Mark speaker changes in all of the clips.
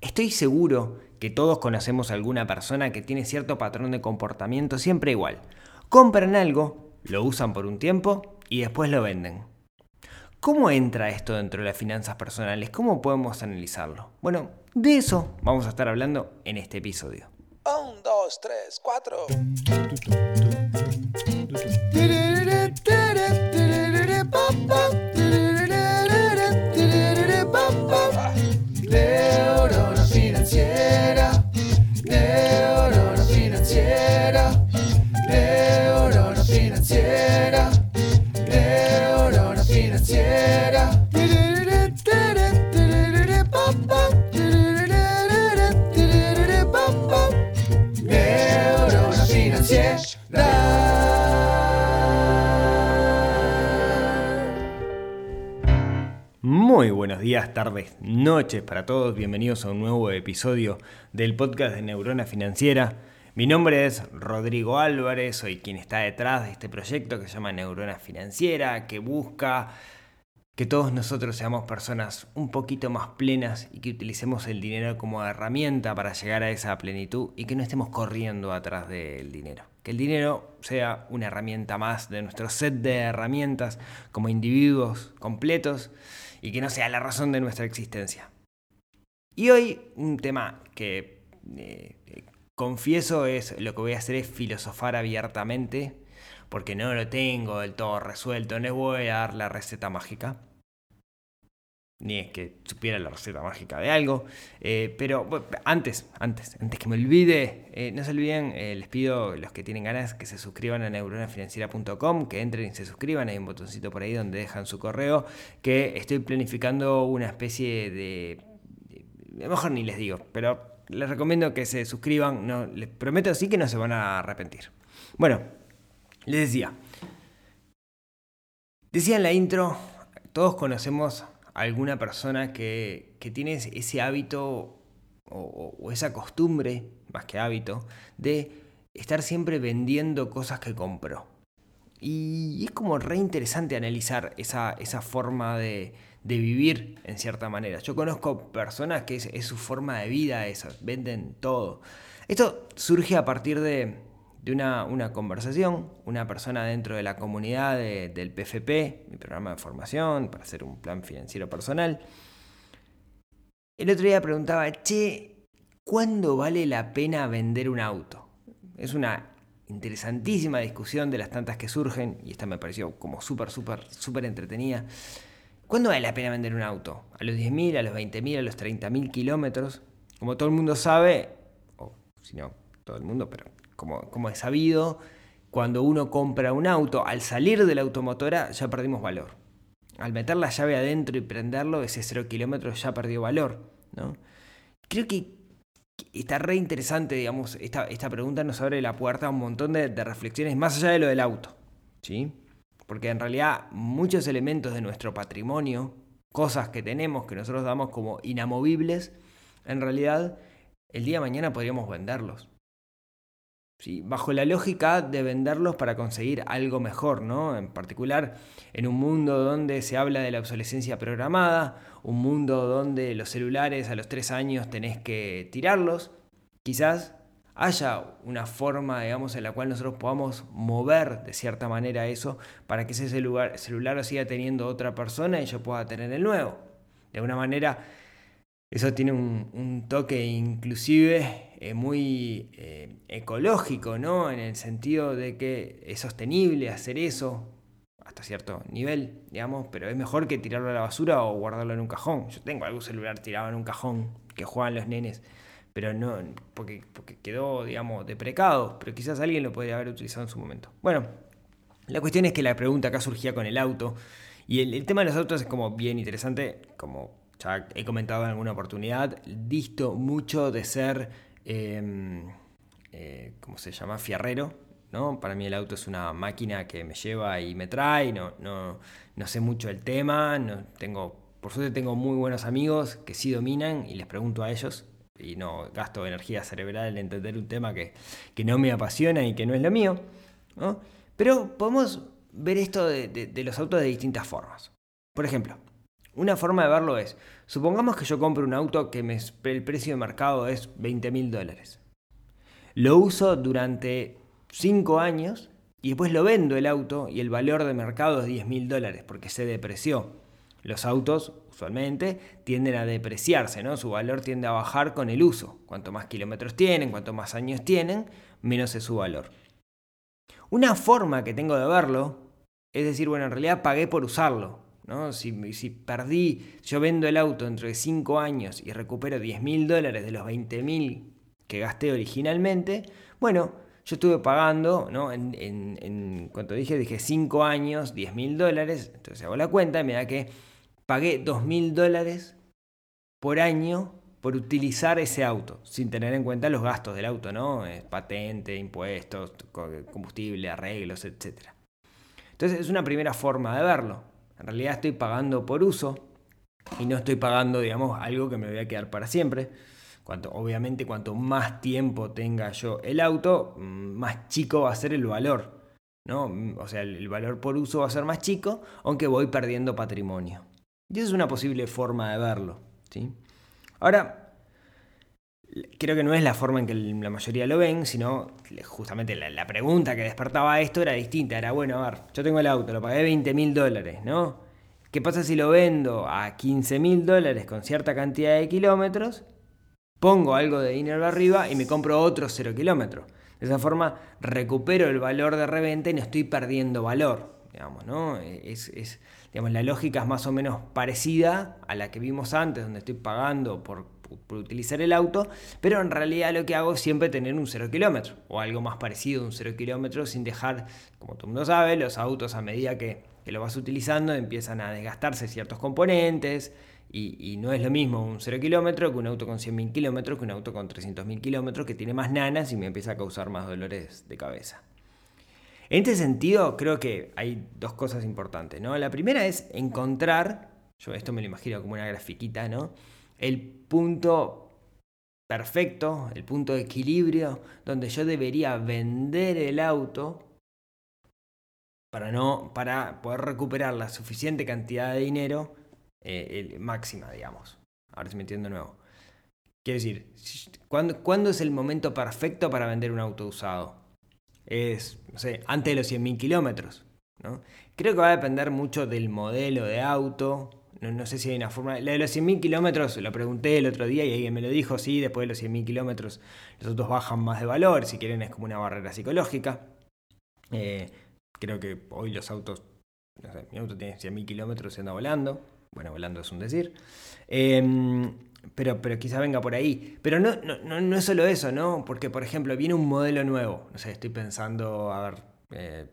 Speaker 1: Estoy seguro que todos conocemos a alguna persona que tiene cierto patrón de comportamiento siempre igual. Compran algo, lo usan por un tiempo y después lo venden. ¿Cómo entra esto dentro de las finanzas personales? ¿Cómo podemos analizarlo? Bueno, de eso vamos a estar hablando en este episodio.
Speaker 2: Un, dos, tres, cuatro.
Speaker 1: Días, tardes, noches para todos. Bienvenidos a un nuevo episodio del podcast de Neurona Financiera. Mi nombre es Rodrigo Álvarez, soy quien está detrás de este proyecto que se llama Neurona Financiera, que busca que todos nosotros seamos personas un poquito más plenas y que utilicemos el dinero como herramienta para llegar a esa plenitud y que no estemos corriendo atrás del dinero. Que el dinero sea una herramienta más de nuestro set de herramientas como individuos completos y que no sea la razón de nuestra existencia. Y hoy un tema que eh, confieso es lo que voy a hacer es filosofar abiertamente porque no lo tengo del todo resuelto, no les voy a dar la receta mágica ni es que supiera la receta mágica de algo. Eh, pero antes, antes, antes que me olvide, eh, no se olviden, eh, les pido los que tienen ganas que se suscriban a neuronafinanciera.com, que entren y se suscriban, hay un botoncito por ahí donde dejan su correo, que estoy planificando una especie de... de mejor ni les digo, pero les recomiendo que se suscriban, no, les prometo sí que no se van a arrepentir. Bueno, les decía, decía en la intro, todos conocemos alguna persona que, que tiene ese hábito o, esa costumbre, más que hábito, de estar siempre vendiendo cosas que compró. Y es como re interesante analizar esa, esa forma de, de, vivir en cierta manera. Yo conozco personas que es, su forma de vida esa, venden todo. Esto surge a partir de, de una, una, conversación, una persona dentro de la comunidad de, del PFP, mi programa de formación, para hacer un plan financiero personal. El otro día preguntaba, che, ¿cuándo vale la pena vender un auto? Es una interesantísima discusión de las tantas que surgen, y esta me pareció como súper, súper, súper entretenida. ¿Cuándo vale la pena vender un auto? ¿A los 10.000, a los 20.000, a los 30.000 kilómetros? Como todo el mundo sabe, o si no, todo el mundo, pero como, es sabido, cuando uno compra un auto, al salir de la automotora ya perdimos valor. Al meter la llave adentro y prenderlo, ese 0 kilómetros ya perdió valor. ¿no? Creo que está re interesante, digamos, esta, esta pregunta nos abre la puerta a un montón de, de, reflexiones más allá de lo del auto. ¿sí? Porque en realidad muchos elementos de nuestro patrimonio, cosas que tenemos, que nosotros damos como inamovibles, en realidad el día de mañana podríamos venderlos. Bajo la lógica de venderlos para conseguir algo mejor, ¿no? En particular, en un mundo donde se habla de la obsolescencia programada, un mundo donde los celulares a los tres años tenés que tirarlos, quizás haya una forma, digamos, en la cual nosotros podamos mover de cierta manera eso para que ese celular, celular lo siga teniendo otra persona y yo pueda tener el nuevo. De alguna manera, eso tiene un, toque inclusive eh, muy eh, ecológico, ¿no? En el sentido de que es sostenible hacer eso hasta cierto nivel, digamos, pero es mejor que tirarlo a la basura o guardarlo en un cajón. Yo tengo algún celular tirado en un cajón que juegan los nenes, pero no, porque, porque quedó, digamos, deprecado, pero quizás alguien lo podría haber utilizado en su momento. Bueno, la cuestión es que la pregunta acá surgía con el auto, y el, el tema de los autos es como bien interesante, como ya he comentado en alguna oportunidad, disto mucho de ser, eh, eh, ¿cómo se llama? Fierrero. ¿no? Para mí el auto es una máquina que me lleva y me trae, no, no, no sé mucho el tema, no tengo, por suerte tengo muy buenos amigos que sí dominan y les pregunto a ellos y no gasto energía cerebral en entender un tema que, que no me apasiona y que no es lo mío. ¿no? Pero podemos ver esto de los autos de distintas formas. Por ejemplo, Una forma de verlo es, supongamos que yo compro un auto que el precio de mercado es 20 mil dólares. Lo uso durante 5 años y después lo vendo el auto y el valor de mercado es 10 mil dólares porque se depreció. Los autos usualmente tienden a depreciarse, ¿no? Su valor tiende a bajar con el uso. Cuanto más kilómetros tienen, cuanto más años tienen, menos es su valor. Una forma que tengo de verlo es decir, bueno, en realidad pagué por usarlo. ¿No? Si, si perdí, yo vendo el auto dentro de 5 años y recupero 10 mil dólares de los 20 mil que gasté originalmente, bueno, yo estuve pagando, ¿no? En, en, cuanto dije, dije 5 años, 10 mil dólares, entonces hago la cuenta y me da que pagué 2 mil dólares por año por utilizar ese auto, sin tener en cuenta los gastos del auto, ¿no? Patente, impuestos, combustible, arreglos, etc. Entonces es una primera forma de verlo. En realidad estoy pagando por uso y no estoy pagando, digamos, algo que me voy a quedar para siempre obviamente, cuanto más tiempo tenga yo el auto, mm, más chico va a ser el valor. ¿no? O sea, el valor por uso va a ser más chico, aunque voy perdiendo patrimonio. Y esa es una posible forma de verlo. ¿sí? Ahora, creo que no es la forma en que la mayoría lo ven, sino justamente la, pregunta que despertaba esto era distinta. Era, bueno, a ver, yo tengo el auto, lo pagué 20 mil dólares, ¿no? ¿Qué pasa si lo vendo a 15 mil dólares con cierta cantidad de kilómetros pongo algo de dinero arriba y me compro otro 0 kilómetros. De esa forma recupero el valor de reventa y no estoy perdiendo valor. Digamos, ¿no? es, digamos, la lógica es más o menos parecida a la que vimos antes, donde estoy pagando por, utilizar el auto, pero en realidad lo que hago es siempre tener un 0 kilómetro o algo más parecido a un 0 kilómetro sin dejar, como todo el mundo sabe, los autos a medida que, que lo vas utilizando empiezan a desgastarse ciertos componentes, y, no es lo mismo un 0 kilómetro que un auto con 100.000 kilómetros, que un auto con 300.000 kilómetros, que tiene más nanas y me empieza a causar más dolores de cabeza. En este sentido, creo que hay dos cosas importantes. ¿no? La primera es encontrar, yo esto me lo imagino como una grafiquita, ¿no? el punto perfecto, el punto de equilibrio donde yo debería vender el auto para, no, para poder recuperar la suficiente cantidad de dinero eh, máxima, digamos. Ahora si me entiendo nuevo. Quiero decir, ¿cuándo, es el momento perfecto para vender un auto usado? Es, no sé, antes de los 100.000 kilómetros. ¿no? Creo que va a depender mucho del modelo de auto. No, sé si hay una forma. La de los 100.000 kilómetros lo pregunté el otro día y alguien me lo dijo. Sí, después de los 100.000 kilómetros los autos bajan más de valor. Si quieren, es como una barrera psicológica. Eh, creo que hoy los autos. No sé, mi auto tiene 100.000 kilómetros y anda volando. Bueno, volando es un decir. Em, pero, pero quizá venga por ahí. Pero no, no, no, es solo eso, ¿no? Porque, por ejemplo, viene un modelo nuevo. No sé, estoy pensando, a ver, eh,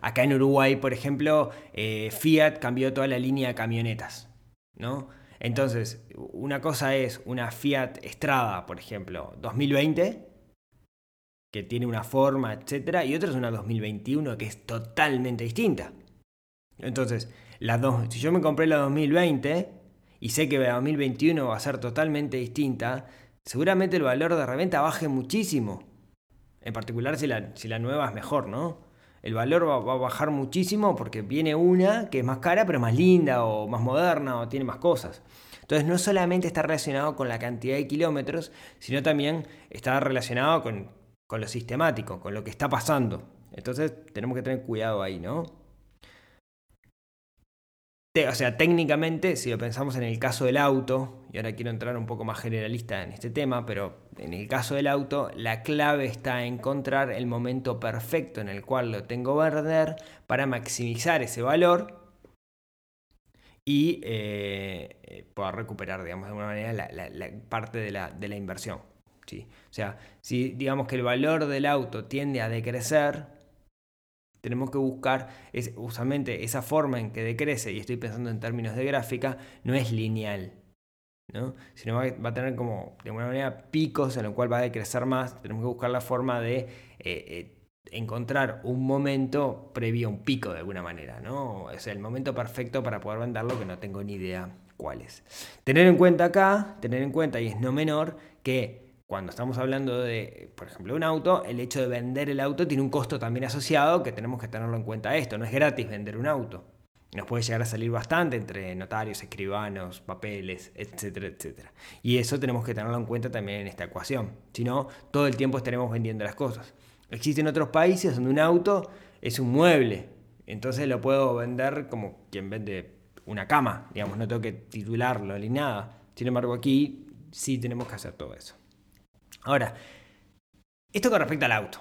Speaker 1: acá en Uruguay, por ejemplo, eh, Fiat cambió toda la línea de camionetas, ¿no? Entonces, una cosa es una Fiat Estrada, por ejemplo, 2020, que tiene una forma, etcétera, y otra es una 2021 que es totalmente distinta. Entonces, si yo me compré la 2020 y sé que la 2021 va a ser totalmente distinta, seguramente el valor de reventa baje muchísimo. En particular si la, nueva es mejor, ¿no? El valor va, a bajar muchísimo porque viene una que es más cara pero más linda o más moderna o tiene más cosas. Entonces no solamente está relacionado con la cantidad de kilómetros, sino también está relacionado con lo sistemático, con lo que está pasando. Entonces tenemos que tener cuidado ahí, ¿no? O sea, técnicamente, si lo pensamos en el caso del auto, y ahora quiero entrar un poco más generalista en este tema, pero en el caso del auto, la clave está en encontrar el momento perfecto en el cual lo tengo vender para maximizar ese valor y eh, poder recuperar, digamos, de alguna manera la, parte de la, de la inversión. ¿sí? O sea, si digamos que el valor del auto tiende a decrecer, tenemos que buscar, es, usualmente esa forma en que decrece, y estoy pensando en términos de gráfica, no es lineal, ¿no? sino va, a tener como de alguna manera picos en los cual va a decrecer más. Tenemos que buscar la forma de eh, eh, encontrar un momento previo a un pico de alguna manera, ¿no? Es el momento perfecto para poder venderlo que no tengo ni idea cuál es. Tener en cuenta acá, tener en cuenta, y es no menor, que cuando estamos hablando de, por ejemplo, un auto, el hecho de vender el auto tiene un costo también asociado que tenemos que tenerlo en cuenta esto. No es gratis vender un auto. Nos puede llegar a salir bastante entre notarios, escribanos, papeles, etcétera, etcétera. Y eso tenemos que tenerlo en cuenta también en esta ecuación. Si no, todo el tiempo estaremos vendiendo las cosas. Existen otros países donde un auto es un mueble. Entonces lo puedo vender como quien vende una cama. Digamos, no tengo que titularlo ni nada. Sin embargo, aquí sí tenemos que hacer todo eso. Ahora, esto con respecto al auto.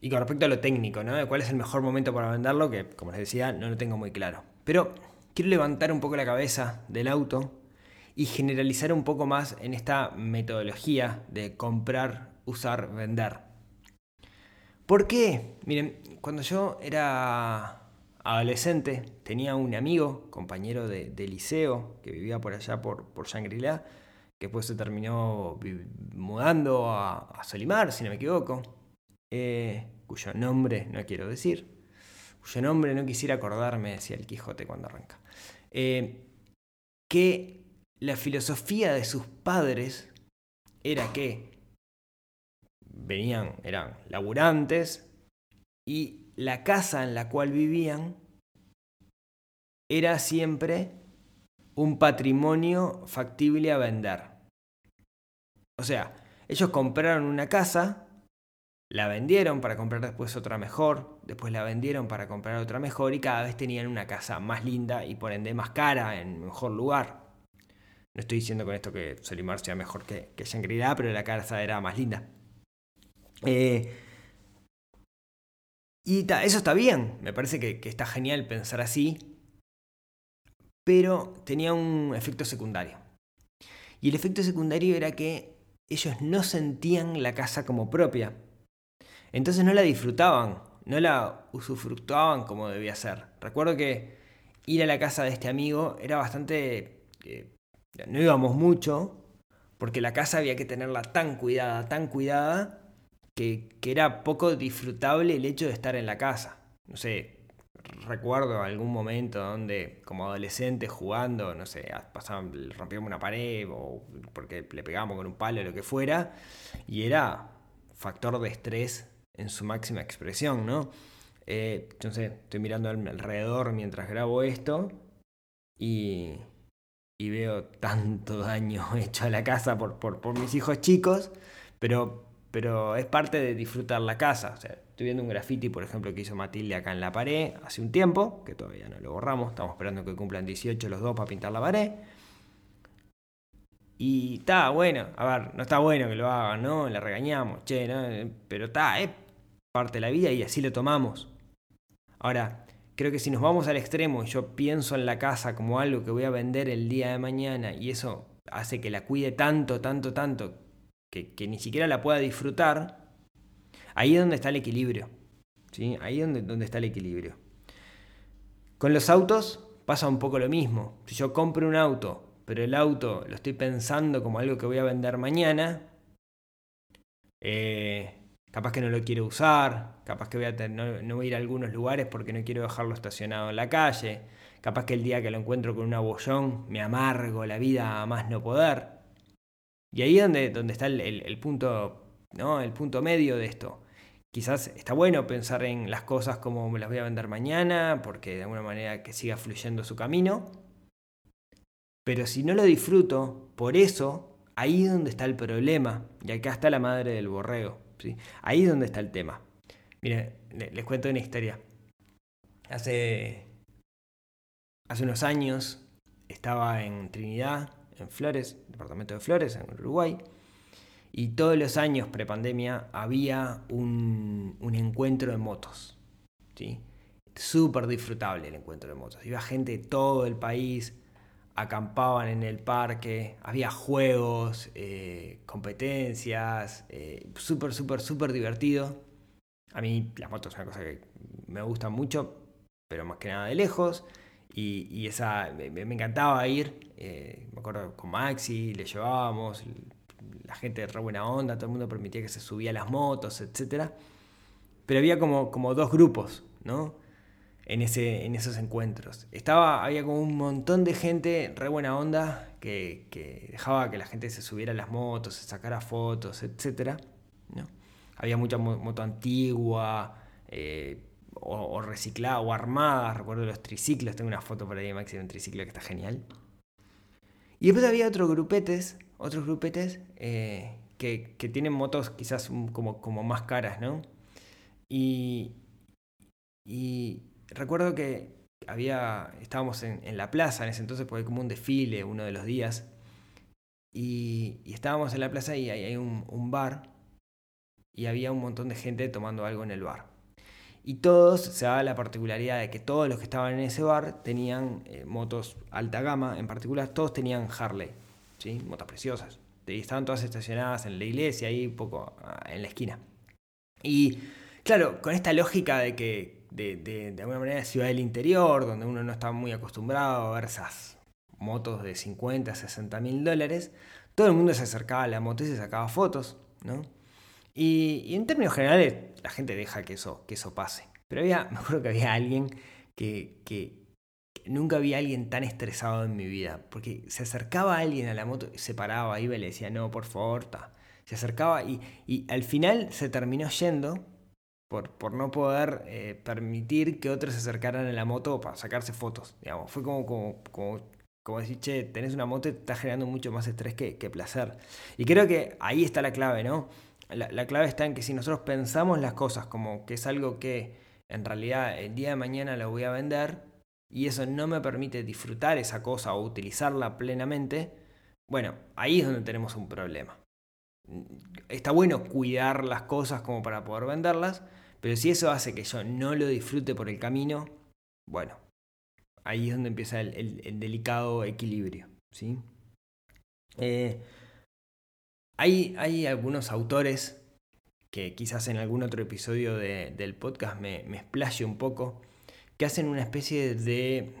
Speaker 1: Y con respecto a lo técnico, ¿no? ¿Cuál es el mejor momento para venderlo? Que, como les decía, no lo tengo muy claro. Pero quiero levantar un poco la cabeza del auto y generalizar un poco más en esta metodología de comprar, usar, vender. ¿Por qué? Miren, cuando yo era adolescente tenía un amigo, compañero de, liceo, que vivía por allá por, por Shangri-La, después se terminó mudando a, a Solimar, si no me equivoco, eh, cuyo nombre no quiero decir cuyo nombre no quisiera acordarme, decía el Quijote cuando arranca, eh, que la filosofía de sus padres era que venían, eran laburantes y la casa en la cual vivían era siempre un patrimonio factible a vender. O sea, ellos compraron una casa la vendieron para comprar después otra mejor, después la vendieron para comprar otra mejor y cada vez tenían una casa más linda y por ende más cara, en mejor lugar. No estoy diciendo con esto que Solimar sea mejor que, que shangri pero la casa era más linda. Eh, y eso está bien, me parece que está genial pensar así, pero tenía un efecto secundario. Y el efecto secundario era que ellos no sentían la casa como propia. Entonces no la disfrutaban, no la usufructuaban como debía ser. Recuerdo que ir a la casa de este amigo era bastante... Eh, no íbamos mucho, porque la casa había que tenerla tan cuidada, tan cuidada, que, que, era poco disfrutable el hecho de estar en la casa. No sé, recuerdo algún momento donde como adolescente jugando, no sé, pasaban, rompíamos una pared o porque le pegábamos con un palo o lo que fuera, y era factor de estrés en su máxima expresión, ¿no? Eh, entonces estoy mirando alrededor mientras grabo esto y, y veo tanto daño hecho a la casa por, por, mis hijos chicos, pero, pero es parte de disfrutar la casa. O sea, estoy viendo un graffiti, por ejemplo, que hizo Matilde acá en la pared hace un tiempo, que todavía no lo borramos, estamos esperando que cumplan 18 los dos para pintar la pared. Y está bueno, a ver, no está bueno que lo hagan, ¿no? Le regañamos, che, ¿no? Pero está, es parte de la vida y así lo tomamos. Ahora, creo que si nos vamos al extremo y yo pienso en la casa como algo que voy a vender el día de mañana y eso hace que la cuide tanto, tanto, tanto, que, ni siquiera la pueda disfrutar, ahí es donde está el equilibrio. ¿sí? Ahí es donde, está el equilibrio. Con los autos pasa un poco lo mismo. Si yo compro un auto, pero el auto lo estoy pensando como algo que voy a vender mañana, eh, capaz que no lo quiero usar, capaz que voy a no, voy a ir a algunos lugares porque no quiero dejarlo estacionado en la calle, capaz que el día que lo encuentro con un abollón me amargo la vida a más no poder. Y ahí es donde, está el, punto, ¿no? el punto medio de esto. Quizás está bueno pensar en las cosas como me las voy a vender mañana, porque de alguna manera que siga fluyendo su camino. Pero si no lo disfruto, por eso, ahí es donde está el problema. Y acá está la madre del borrego. Ahí es donde está el tema. Miren, les cuento una historia. Hace, hace unos años estaba en Trinidad, en Flores, departamento de Flores, en Uruguay, y todos los años prepandemia había un, un encuentro de motos. ¿sí? Súper disfrutable el encuentro de motos. Iba gente de todo el país, acampaban en el parque, había juegos, eh, competencias, eh, súper, súper, súper divertido. A mí las motos son una cosa que me gusta mucho, pero más que nada de lejos. Y, esa, me, encantaba ir, eh, me acuerdo con Maxi, le llevábamos, la gente de re buena onda, todo el mundo permitía que se subía las motos, etc. Pero había como, como dos grupos, ¿no? en, ese, en esos encuentros. Estaba, había como un montón de gente re buena onda que, que dejaba que la gente se subiera a las motos, se sacara fotos, etc. ¿no? Había mucha moto antigua, eh, o, o recicladas o armadas. Recuerdo los triciclos, tengo una foto por ahí Maxi de un triciclo que está genial. Y después había otros grupetes, otros grupetes eh, que, que tienen motos quizás como, como más caras, ¿no? Y, y recuerdo que había, estábamos en, en la plaza en ese entonces, porque hay como un desfile uno de los días. Y, y estábamos en la plaza y hay, un bar. Y había un montón de gente tomando algo en el bar. Y todos, se daba la particularidad de que todos los que estaban en ese bar tenían eh, motos alta gama, en particular todos tenían Harley, ¿sí? motos preciosas. Y estaban todas estacionadas en la iglesia, ahí un poco ah, en la esquina. Y claro, con esta lógica de que de, de, de alguna manera ciudad del interior, donde uno no está muy acostumbrado a ver esas motos de 50, 60 mil dólares, todo el mundo se acercaba a la moto y se sacaba fotos, ¿no? Y, en términos generales, la gente deja que eso, que eso pase. Pero había, me acuerdo que había alguien que, nunca había alguien tan estresado en mi vida. Porque se acercaba alguien a la moto, se paraba, iba y le decía, no, por favor, ta. Se acercaba y, y al final se terminó yendo por, por no poder eh, permitir que otros se acercaran a la moto para sacarse fotos. Digamos. Fue como, como, como, como decir, che, tenés una moto y te está generando mucho más estrés que, que placer. Y creo que ahí está la clave, ¿no? La, la, clave está en que si nosotros pensamos las cosas como que es algo que en realidad el día de mañana lo voy a vender y eso no me permite disfrutar esa cosa o utilizarla plenamente, bueno, ahí es donde tenemos un problema. Está bueno cuidar las cosas como para poder venderlas, pero si eso hace que yo no lo disfrute por el camino, bueno, ahí es donde empieza el, el, el delicado equilibrio. ¿sí? Eh, hay, hay, algunos autores que quizás en algún otro episodio de, del podcast me, me explaye un poco, hacen una especie de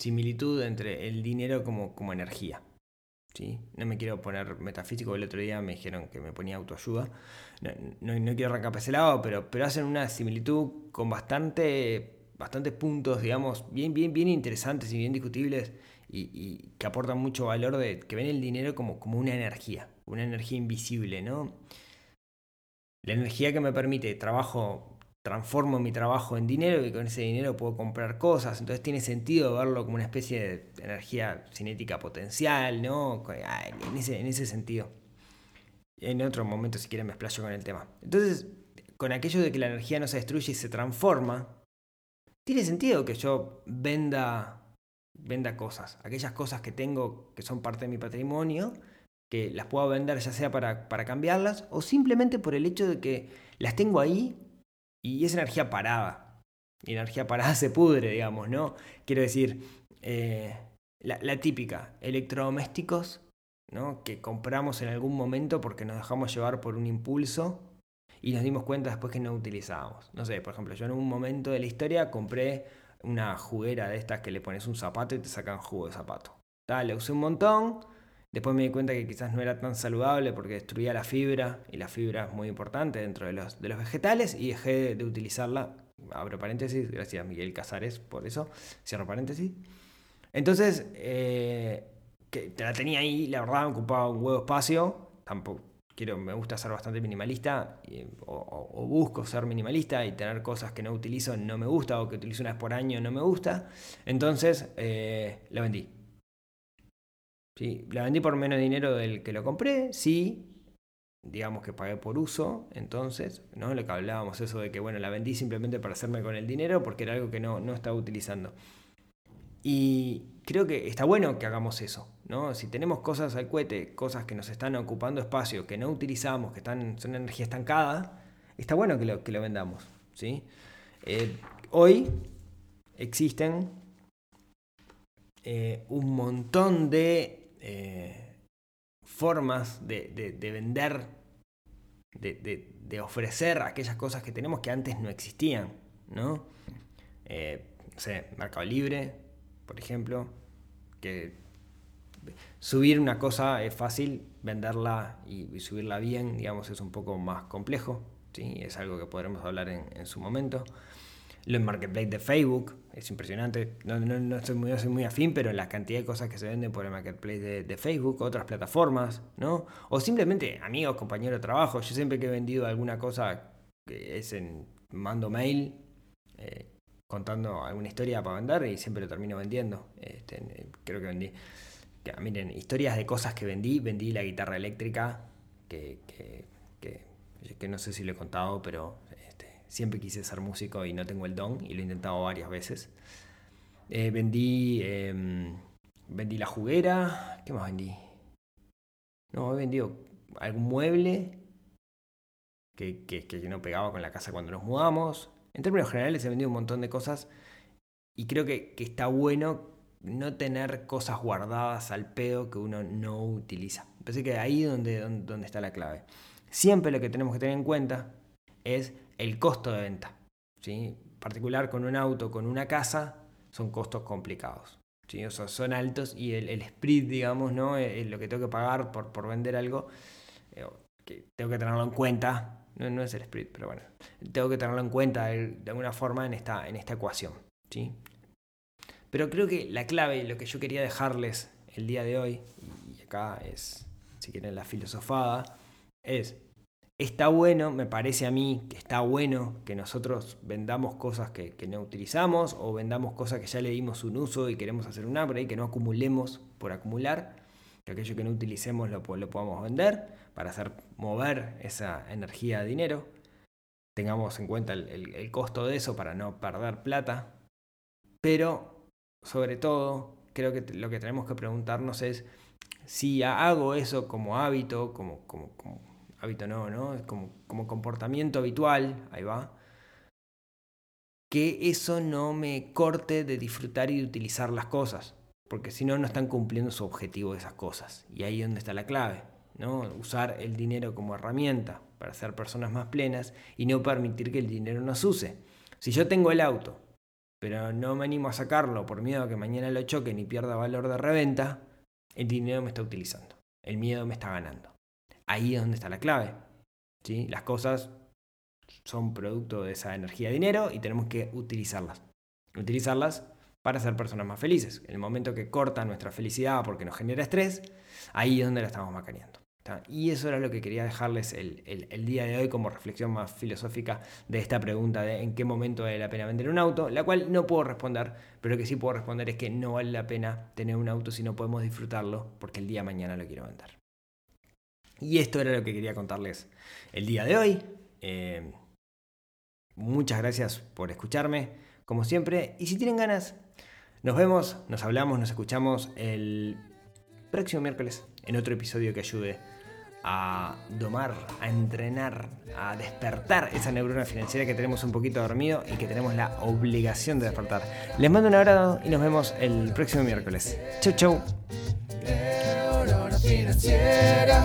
Speaker 1: similitud entre el dinero como, como energía. ¿sí? No me quiero poner metafísico, el otro día me dijeron que me ponía autoayuda. No, no, quiero arrancar para pero, pero hacen una similitud con bastante, bastantes puntos, digamos, bien, bien, bien interesantes y bien discutibles y, y, que aportan mucho valor de que ven el dinero como, como una energía, una energía invisible, ¿no? La energía que me permite trabajo, transformo mi trabajo en dinero y con ese dinero puedo comprar cosas, entonces tiene sentido verlo como una especie de energía cinética potencial, ¿no? En ese, en ese sentido. En otro momento, si quieren, me explayo con el tema. Entonces, con aquello de que la energía no se destruye y se transforma, tiene sentido que yo venda, venda cosas. Aquellas cosas que tengo que son parte de mi patrimonio, que las puedo vender ya sea para, para cambiarlas o simplemente por el hecho de que las tengo ahí y es energía parada. Y energía parada se pudre, digamos, ¿no? Quiero decir, eh, la, típica, electrodomésticos, ¿no? Que compramos en algún momento porque nos dejamos llevar por un impulso y nos dimos cuenta después que no utilizábamos. No sé, por ejemplo, yo en un momento de la historia compré una juguera de estas que le pones un zapato y te sacan jugo de zapato. La usé un montón. Después me di cuenta que quizás no era tan saludable porque destruía la fibra y la fibra es muy importante dentro de los, de los vegetales y dejé de, utilizarla. Abro paréntesis, gracias a Miguel Casares por eso, cierro paréntesis. Entonces, eh, que la tenía ahí, la verdad ocupaba un huevo espacio, tampoco quiero, me gusta ser bastante minimalista y, o, busco ser minimalista y tener cosas que no utilizo no me gusta o que utilizo una vez por año no me gusta. Entonces, eh, la vendí. ¿Sí? La vendí por menos dinero del que lo compré, sí. Digamos que pagué por uso, entonces, ¿no? Lo que hablábamos eso de que, bueno, la vendí simplemente para hacerme con el dinero porque era algo que no, no estaba utilizando. Y creo que está bueno que hagamos eso, ¿no? Si tenemos cosas al cohete, cosas que nos están ocupando espacio, que no utilizamos, que están, son energía estancada, está bueno que lo, que lo vendamos, ¿sí? Eh, hoy existen eh, un montón de eh, formas de, de, de vender, de, ofrecer aquellas cosas que tenemos que antes no existían, ¿no? sé, Mercado Libre, por ejemplo, que subir una cosa es fácil, venderla y, subirla bien, digamos, es un poco más complejo, ¿sí? es algo que podremos hablar en, en su momento. Los marketplace de Facebook, es impresionante, no, no, no, estoy muy, no soy muy afín, pero la cantidad de cosas que se venden por el marketplace de, de, Facebook, otras plataformas, ¿no? O simplemente amigos, compañeros de trabajo, yo siempre que he vendido alguna cosa que es en mando mail, eh, contando alguna historia para vender y siempre lo termino vendiendo. Este, eh, creo que vendí. que, miren, historias de cosas que vendí. Vendí la guitarra eléctrica, que, que, que- que no sé si lo he contado, pero siempre quise ser músico y no tengo el don y lo he intentado varias veces. Eh, vendí, em, vendí la juguera. ¿Qué más vendí? No, he vendido algún mueble que, que- que no pegaba con la casa cuando nos mudamos. En términos generales he vendido un montón de cosas y creo que, que está bueno no tener cosas guardadas al pedo que uno no utiliza. Pensé que ahí donde, donde, donde está la clave. Siempre lo que tenemos que tener en cuenta es el costo de venta. ¿sí? Particular con un auto, con una casa, son costos complicados. ¿sí? O son altos y el, el split, digamos, ¿no? Eh, lo que tengo que pagar por, por vender algo, eh, que tengo que tenerlo en cuenta. No, es el split, pero bueno, tengo que tenerlo en cuenta de, de alguna forma en esta, en esta ecuación. ¿sí? Pero creo que la clave, lo que yo quería dejarles el día de hoy, y acá es, si quieren, la filosofada, es, está bueno, me parece a mí que está bueno que nosotros vendamos cosas que, que no utilizamos o vendamos cosas que ya le dimos un uso y queremos hacer un upgrade, que no acumulemos por acumular, que aquello que no utilicemos lo, lo podamos vender para hacer mover esa energía de dinero. Tengamos en cuenta el, el- costo de eso para no perder plata. Pero, sobre todo, creo que lo que tenemos que preguntarnos es si hago eso como hábito, como hábito no, ¿no? Como, como comportamiento habitual, ahí va, que eso no me corte de disfrutar y de utilizar las cosas, porque si no, no están cumpliendo su objetivo de esas cosas. Y ahí es donde está la clave, ¿no? Usar el dinero como herramienta para ser personas más plenas y no permitir que el dinero nos use. Si yo tengo el auto, pero no me animo a sacarlo por miedo a que mañana lo choquen y pierda valor de reventa, el dinero me está utilizando, el miedo me está ganando. Ahí es donde está la clave. ¿sí? Las cosas son producto de esa energía de dinero y tenemos que utilizarlas. Utilizarlas para ser personas más felices. En el momento que corta nuestra felicidad porque nos genera estrés, ahí es donde la estamos macaneando. Y eso era lo que quería dejarles el, el- el día de hoy como reflexión más filosófica de esta pregunta de en qué momento vale la pena vender un auto, la cual no puedo responder, pero lo que sí puedo responder es que no vale la pena tener un auto si no podemos disfrutarlo porque el día de mañana lo quiero vender. Y esto era lo que quería contarles el día de hoy. Eh, muchas gracias por escucharme, como siempre. Y si tienen ganas, nos vemos, nos hablamos, nos escuchamos el próximo miércoles en otro episodio que ayude a domar, a entrenar, a despertar esa neurona financiera que tenemos un poquito dormido y que tenemos la obligación de despertar. Les mando un abrazo y nos vemos el próximo miércoles. Chau, chau.
Speaker 3: Financiera.